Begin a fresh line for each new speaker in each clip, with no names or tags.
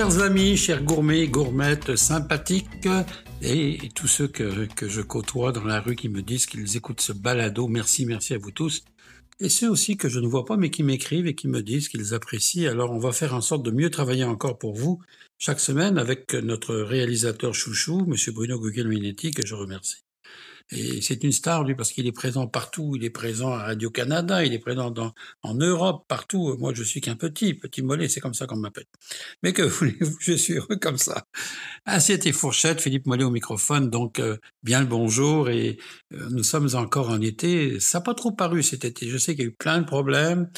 chers amis, chers gourmets, gourmettes sympathiques, et, tous ceux que, que, je côtoie dans la rue qui me disent qu'ils écoutent ce balado, merci, merci à vous tous. Et ceux aussi que je ne vois pas, mais qui m'écrivent et qui me disent qu'ils apprécient. Alors, on va faire en sorte de mieux travailler encore pour vous chaque semaine avec notre réalisateur chouchou, Monsieur Bruno Guglielminetti, que je remercie. Et c'est une star, lui, parce qu'il est présent partout. Il est présent à Radio-Canada, il est présent en Europe, partout. Moi, je suis qu'un petit, petit mollet, c'est comme ça qu'on m'appelle. Mais que voulez-vous, je suis heureux comme ça. Assiette et fourchette, Philippe Mollet au microphone, donc euh, bien le bonjour. Et euh, nous sommes encore en été. Ça n'a pas trop paru cet été. Je sais qu'il y a eu plein de problèmes.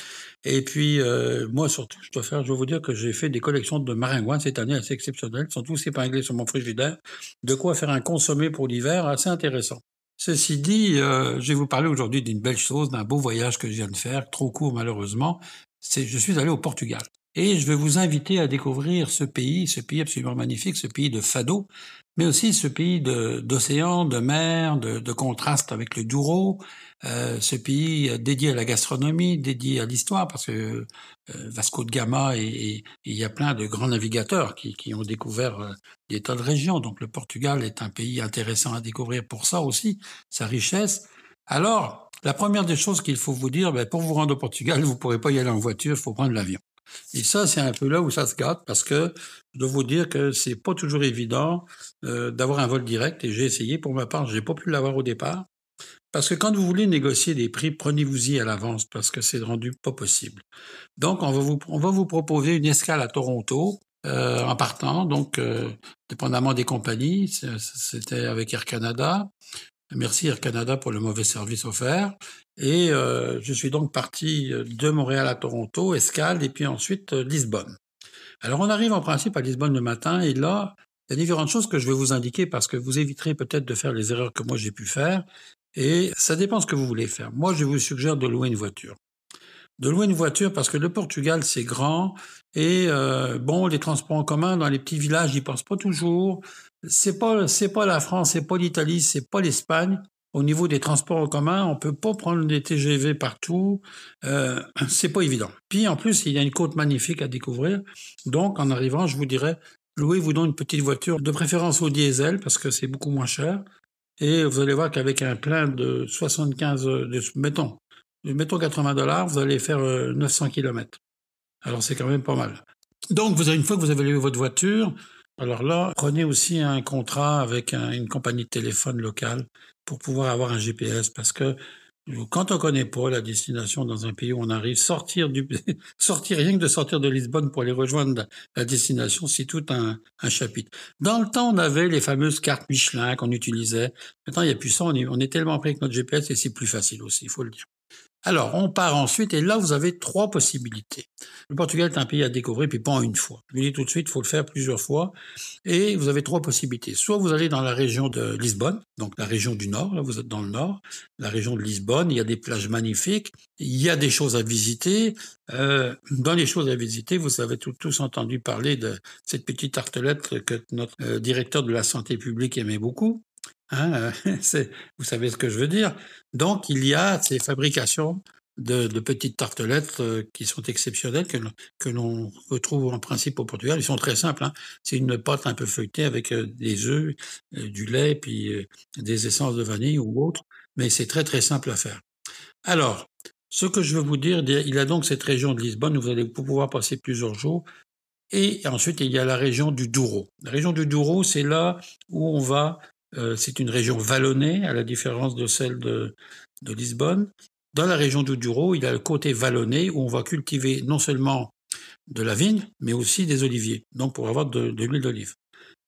Et puis, euh, moi, surtout, je dois faire, je dois vous dire que j'ai fait des collections de maringouins cette année assez exceptionnelles. Ils sont tous épinglés sur mon frigidaire. De quoi faire un consommé pour l'hiver assez intéressant. Ceci dit, euh, je vais vous parler aujourd'hui d'une belle chose, d'un beau voyage que je viens de faire, trop court malheureusement. C'est, je suis allé au Portugal. Et je vais vous inviter à découvrir ce pays, ce pays absolument magnifique, ce pays de fado, mais aussi ce pays d'océan, de, mer, de, de, contraste avec le Douro, euh, ce pays dédié à la gastronomie, dédié à l'histoire, parce que euh, Vasco de Gama et, il y a plein de grands navigateurs qui, qui ont découvert euh, des tas de régions. Donc le Portugal est un pays intéressant à découvrir pour ça aussi, sa richesse. Alors, la première des choses qu'il faut vous dire, ben, pour vous rendre au Portugal, vous ne pourrez pas y aller en voiture, il faut prendre l'avion. Et ça, c'est un peu là où ça se gâte parce que je dois vous dire que c'est pas toujours évident euh, d'avoir un vol direct et j'ai essayé pour ma part, j'ai pas pu l'avoir au départ. Parce que quand vous voulez négocier des prix, prenez-vous-y à l'avance parce que c'est rendu pas possible. Donc, on va vous, on va vous proposer une escale à Toronto euh, en partant, donc euh, dépendamment des compagnies. C'était avec Air Canada. Merci Air Canada pour le mauvais service offert. Et euh, je suis donc parti de Montréal à Toronto, escale, et puis ensuite euh, Lisbonne. Alors on arrive en principe à Lisbonne le matin, et là, il y a différentes choses que je vais vous indiquer parce que vous éviterez peut-être de faire les erreurs que moi j'ai pu faire, et ça dépend ce que vous voulez faire. Moi, je vous suggère de louer une voiture. De louer une voiture parce que le Portugal, c'est grand, et euh, bon, les transports en commun dans les petits villages, ils pensent pas toujours. C'est pas, c'est pas la France, c'est pas l'Italie, c'est pas l'Espagne. Au niveau des transports en commun, on peut pas prendre des TGV partout. Euh, c'est pas évident. Puis en plus, il y a une côte magnifique à découvrir. Donc, en arrivant, je vous dirais, louez-vous donc une petite voiture, de préférence au diesel parce que c'est beaucoup moins cher. Et vous allez voir qu'avec un plein de 75, de, mettons, mettons 80 dollars, vous allez faire 900 euh, km. Alors c'est quand même pas mal. Donc, vous avez, une fois que vous avez votre voiture, alors là, prenez aussi un contrat avec une compagnie de téléphone locale pour pouvoir avoir un GPS parce que quand on connaît pas la destination dans un pays où on arrive, sortir du, sortir rien que de sortir de Lisbonne pour aller rejoindre la destination, c'est tout un, chapitre. Dans le temps, on avait les fameuses cartes Michelin qu'on utilisait. Maintenant, il n'y a plus ça. On est, on est tellement prêt avec notre GPS et c'est plus facile aussi, il faut le dire. Alors, on part ensuite, et là, vous avez trois possibilités. Le Portugal est un pays à découvrir, puis pas en une fois. Je vous dis tout de suite, il faut le faire plusieurs fois. Et vous avez trois possibilités. Soit vous allez dans la région de Lisbonne, donc la région du Nord, là, vous êtes dans le Nord, la région de Lisbonne, il y a des plages magnifiques, il y a des choses à visiter. Euh, dans les choses à visiter, vous avez tous entendu parler de cette petite tartelette que notre euh, directeur de la santé publique aimait beaucoup. Hein, vous savez ce que je veux dire. Donc, il y a ces fabrications de, petites tartelettes euh, qui sont exceptionnelles, que, l'on retrouve en principe au Portugal. Ils sont très simples. Hein. C'est une pâte un peu feuilletée avec euh, des œufs, euh, du lait, puis des essences de vanille ou autre. Mais c'est très, très simple à faire. Alors, ce que je veux vous dire, il y a donc cette région de Lisbonne où vous allez pouvoir passer plusieurs jours. Et ensuite, il y a la région du Douro. La région du Douro, c'est là où on va euh, c'est une région vallonnée, à la différence de celle de, Lisbonne. Dans la région du Douro, il a le côté vallonné où on va cultiver non seulement de la vigne, mais aussi des oliviers, donc pour avoir de, l'huile d'olive.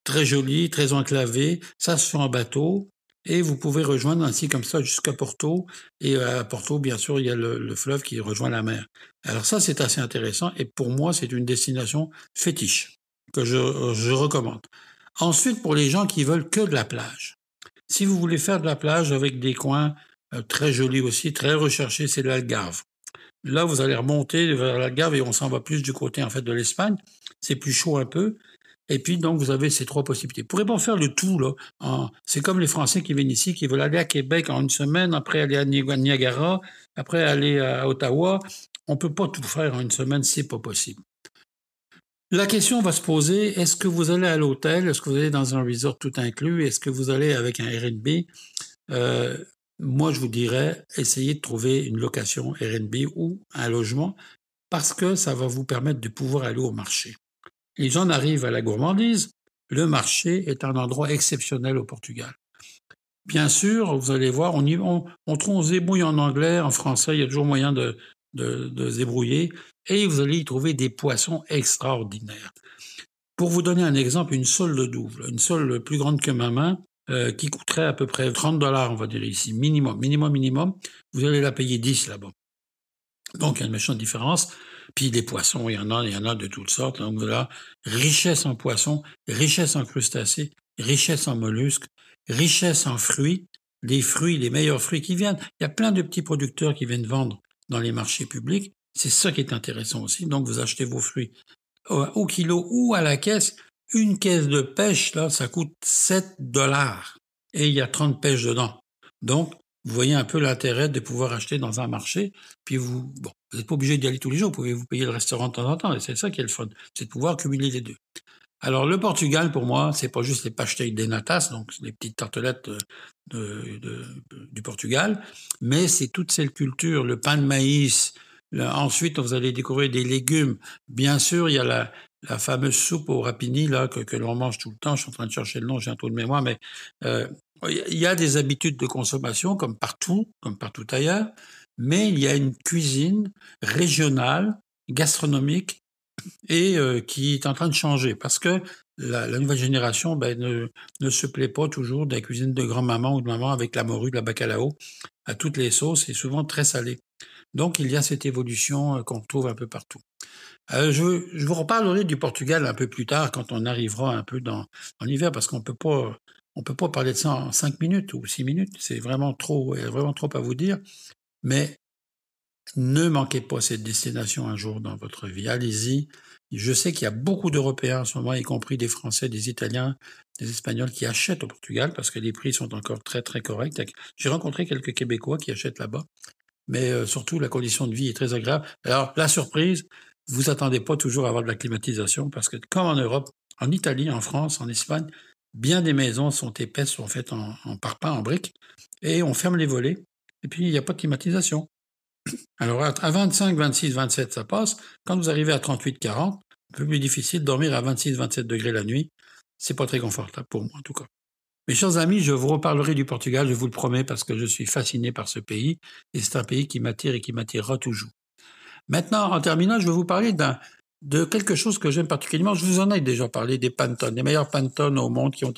Très joli, très enclavé, ça se fait en bateau, et vous pouvez rejoindre ainsi comme ça jusqu'à Porto. Et à Porto, bien sûr, il y a le, le fleuve qui rejoint la mer. Alors ça, c'est assez intéressant, et pour moi, c'est une destination fétiche que je, je recommande. Ensuite, pour les gens qui veulent que de la plage. Si vous voulez faire de la plage avec des coins euh, très jolis aussi, très recherchés, c'est l'Algarve. Là, vous allez remonter vers l'Algarve et on s'en va plus du côté en fait de l'Espagne. C'est plus chaud un peu. Et puis donc vous avez ces trois possibilités. Vous pourrez pas faire le tout là. C'est comme les Français qui viennent ici, qui veulent aller à Québec en une semaine, après aller à Niagara, après aller à Ottawa. On peut pas tout faire en une semaine, c'est pas possible. La question va se poser, est-ce que vous allez à l'hôtel? Est-ce que vous allez dans un resort tout inclus? Est-ce que vous allez avec un Airbnb? Euh, moi, je vous dirais, essayez de trouver une location Airbnb ou un logement parce que ça va vous permettre de pouvoir aller au marché. Et j'en arrive à la gourmandise. Le marché est un endroit exceptionnel au Portugal. Bien sûr, vous allez voir, on, y, on, on, on zébrouille en anglais, en français, il y a toujours moyen de, de, de zébrouiller, et vous allez y trouver des poissons extraordinaires. Pour vous donner un exemple, une sole double, une sole plus grande que ma main, euh, qui coûterait à peu près 30 dollars, on va dire ici, minimum, minimum, minimum, vous allez la payer 10 là-bas. Donc, il y a une méchante différence. Puis des poissons, il y en a, il y en a de toutes sortes. Donc voilà, richesse en poissons, richesse en crustacés, richesse en mollusques, richesse en fruits, des fruits, les meilleurs fruits qui viennent. Il y a plein de petits producteurs qui viennent vendre dans les marchés publics. C'est ça qui est intéressant aussi. Donc vous achetez vos fruits au kilo ou à la caisse. Une caisse de pêche, là, ça coûte 7 dollars. Et il y a 30 pêches dedans. Donc, vous voyez un peu l'intérêt de pouvoir acheter dans un marché. Puis vous, bon, vous n'êtes pas obligé d'y aller tous les jours. Vous pouvez vous payer le restaurant de temps en temps. Et c'est ça qui est le fun. C'est de pouvoir cumuler les deux. Alors, le Portugal, pour moi, c'est pas juste les pastéis des natas, donc les petites tartelettes de, de, Portugal, mais c'est toute cette culture, le pain de maïs. ensuite, vous allez découvrir des légumes. Bien sûr, il y a la, fameuse soupe au rapini que l'on mange tout le temps. Je suis en train de chercher le nom, j'ai un trou de mémoire, mais euh, il y a des habitudes de consommation comme partout, comme partout ailleurs, mais il y a une cuisine régionale, gastronomique et euh, qui est en train de changer parce que la, nouvelle génération ben, ne, ne, se plaît pas toujours de la cuisine de grand-maman ou de maman avec la morue, la bacalao à toutes les sauces et souvent très salée. Donc il y a cette évolution euh, qu'on trouve un peu partout. Euh, je, je, vous reparlerai du Portugal un peu plus tard quand on arrivera un peu dans, dans l'hiver parce qu'on peut pas on peut pas parler de ça en cinq minutes ou six minutes. C'est vraiment trop, vraiment trop à vous dire. Mais ne manquez pas cette destination un jour dans votre vie. Allez-y. Je sais qu'il y a beaucoup d'Européens en ce moment, y compris des Français, des Italiens, des Espagnols qui achètent au Portugal parce que les prix sont encore très très corrects. J'ai rencontré quelques Québécois qui achètent là-bas, mais euh, surtout la condition de vie est très agréable. Alors la surprise, vous attendez pas toujours à avoir de la climatisation parce que comme en Europe, en Italie, en France, en Espagne, bien des maisons sont épaisses, sont faites en, en parpaing, en briques, et on ferme les volets, et puis il n'y a pas de climatisation. Alors à 25, 26, 27, ça passe. Quand vous arrivez à 38, 40, un peu plus difficile de dormir à 26, 27 degrés la nuit. C'est pas très confortable pour moi en tout cas. Mes chers amis, je vous reparlerai du Portugal, je vous le promets, parce que je suis fasciné par ce pays, et c'est un pays qui m'attire et qui m'attirera toujours. Maintenant, en terminant, je vais vous parler d'un de quelque chose que j'aime particulièrement. Je vous en ai déjà parlé des Pantone, les meilleurs Pantone au monde qui ont,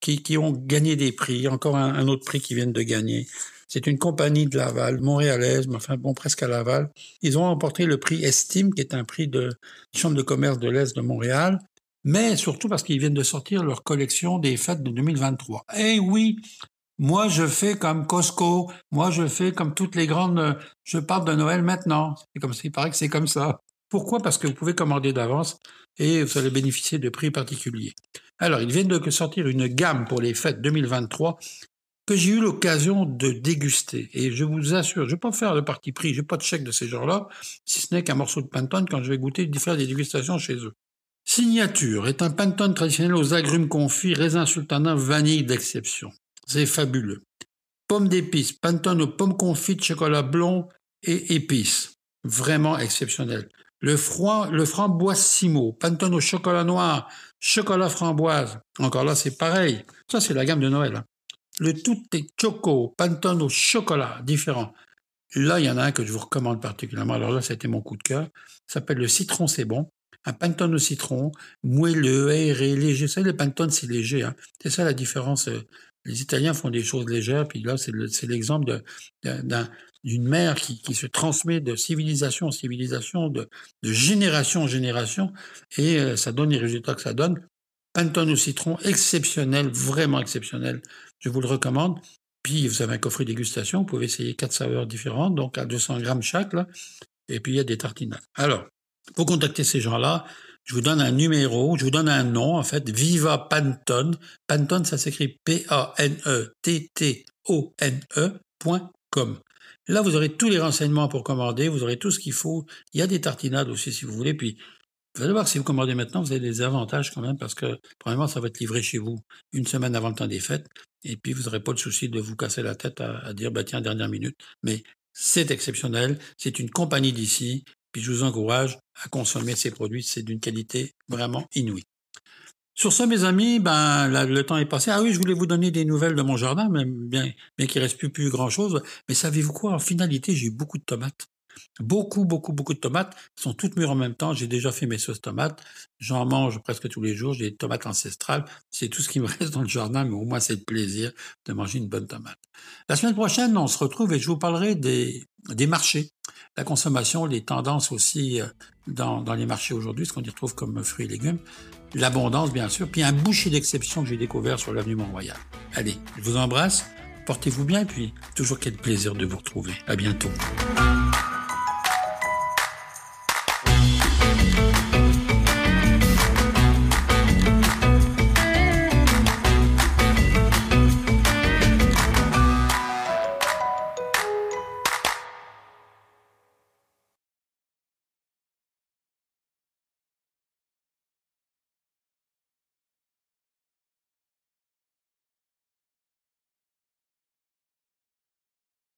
qui, qui ont gagné des prix, encore un, autre prix qui viennent de gagner. C'est une compagnie de Laval, montréalaise, mais enfin bon, presque à Laval. Ils ont remporté le prix Estime, qui est un prix de Chambre de commerce de l'Est de Montréal, mais surtout parce qu'ils viennent de sortir leur collection des fêtes de 2023. Eh oui, moi je fais comme Costco, moi je fais comme toutes les grandes, je parle de Noël maintenant. C'est comme ça, il paraît que c'est comme ça. Pourquoi? Parce que vous pouvez commander d'avance et vous allez bénéficier de prix particuliers. Alors, ils viennent de sortir une gamme pour les fêtes 2023 que j'ai eu l'occasion de déguster. Et je vous assure, je ne vais pas faire le parti prix, je n'ai pas de chèque de ces gens-là, si ce n'est qu'un morceau de pantone quand je vais goûter, faire des dégustations chez eux. Signature est un pantone traditionnel aux agrumes confits, raisin sultanin, vanille d'exception. C'est fabuleux. Pommes d'épices, pantone aux pommes confites, chocolat blond et épices. Vraiment exceptionnel. Le, froid, le framboise simo, pantone au chocolat noir, chocolat framboise. Encore là, c'est pareil. Ça, c'est la gamme de Noël. Hein le tout est choco, pantone au chocolat, différent. Là, il y en a un que je vous recommande particulièrement. Alors là, c'était mon coup de cœur. S'appelle le citron, c'est bon. Un pantone au citron, moelleux, aéré, léger. Ça, le pantone, c'est léger. Hein. C'est ça la différence. Les Italiens font des choses légères, puis là, c'est l'exemple d'une mère qui, se transmet de civilisation en civilisation, de, génération en génération, et euh, ça donne les résultats que ça donne. Pantone au citron, exceptionnel, vraiment exceptionnel. Je vous le recommande. Puis, vous avez un coffret dégustation. Vous pouvez essayer quatre saveurs différentes, donc à 200 grammes chaque. Et puis, il y a des tartinades. Alors, pour contacter ces gens-là, je vous donne un numéro, je vous donne un nom, en fait, Viva Pantone. Pantone, ça s'écrit P-A-N-E-T-T-O-N-E.com. Là, vous aurez tous les renseignements pour commander, vous aurez tout ce qu'il faut. Il y a des tartinades aussi, si vous voulez. Puis, Vous allez voir si vous commandez maintenant, vous avez des avantages quand même parce que, premièrement, ça va être livré chez vous une semaine avant le temps des fêtes. Et puis, vous n'aurez pas le souci de vous casser la tête à, dire, bah, tiens, dernière minute. Mais c'est exceptionnel. C'est une compagnie d'ici. Puis, je vous encourage à consommer ces produits. C'est d'une qualité vraiment inouïe. Sur ce, mes amis, ben, le temps est passé. Ah oui, je voulais vous donner des nouvelles de mon jardin, mais bien, bien qu'il reste plus, plus grand chose. Mais savez-vous quoi? En finalité, j'ai eu beaucoup de tomates. Beaucoup, beaucoup, beaucoup de tomates. Sont toutes mûres en même temps. J'ai déjà fait mes sauces tomates. J'en mange presque tous les jours. J'ai des tomates ancestrales. C'est tout ce qui me reste dans le jardin, mais au moins c'est le plaisir de manger une bonne tomate. La semaine prochaine, on se retrouve et je vous parlerai des, des marchés, la consommation, les tendances aussi euh, dans, dans les marchés aujourd'hui, ce qu'on y retrouve comme fruits et légumes, l'abondance bien sûr, puis un boucher d'exception que j'ai découvert sur l'avenue Mont-Royal. Allez, je vous embrasse, portez-vous bien et puis toujours quel plaisir de vous retrouver. À bientôt.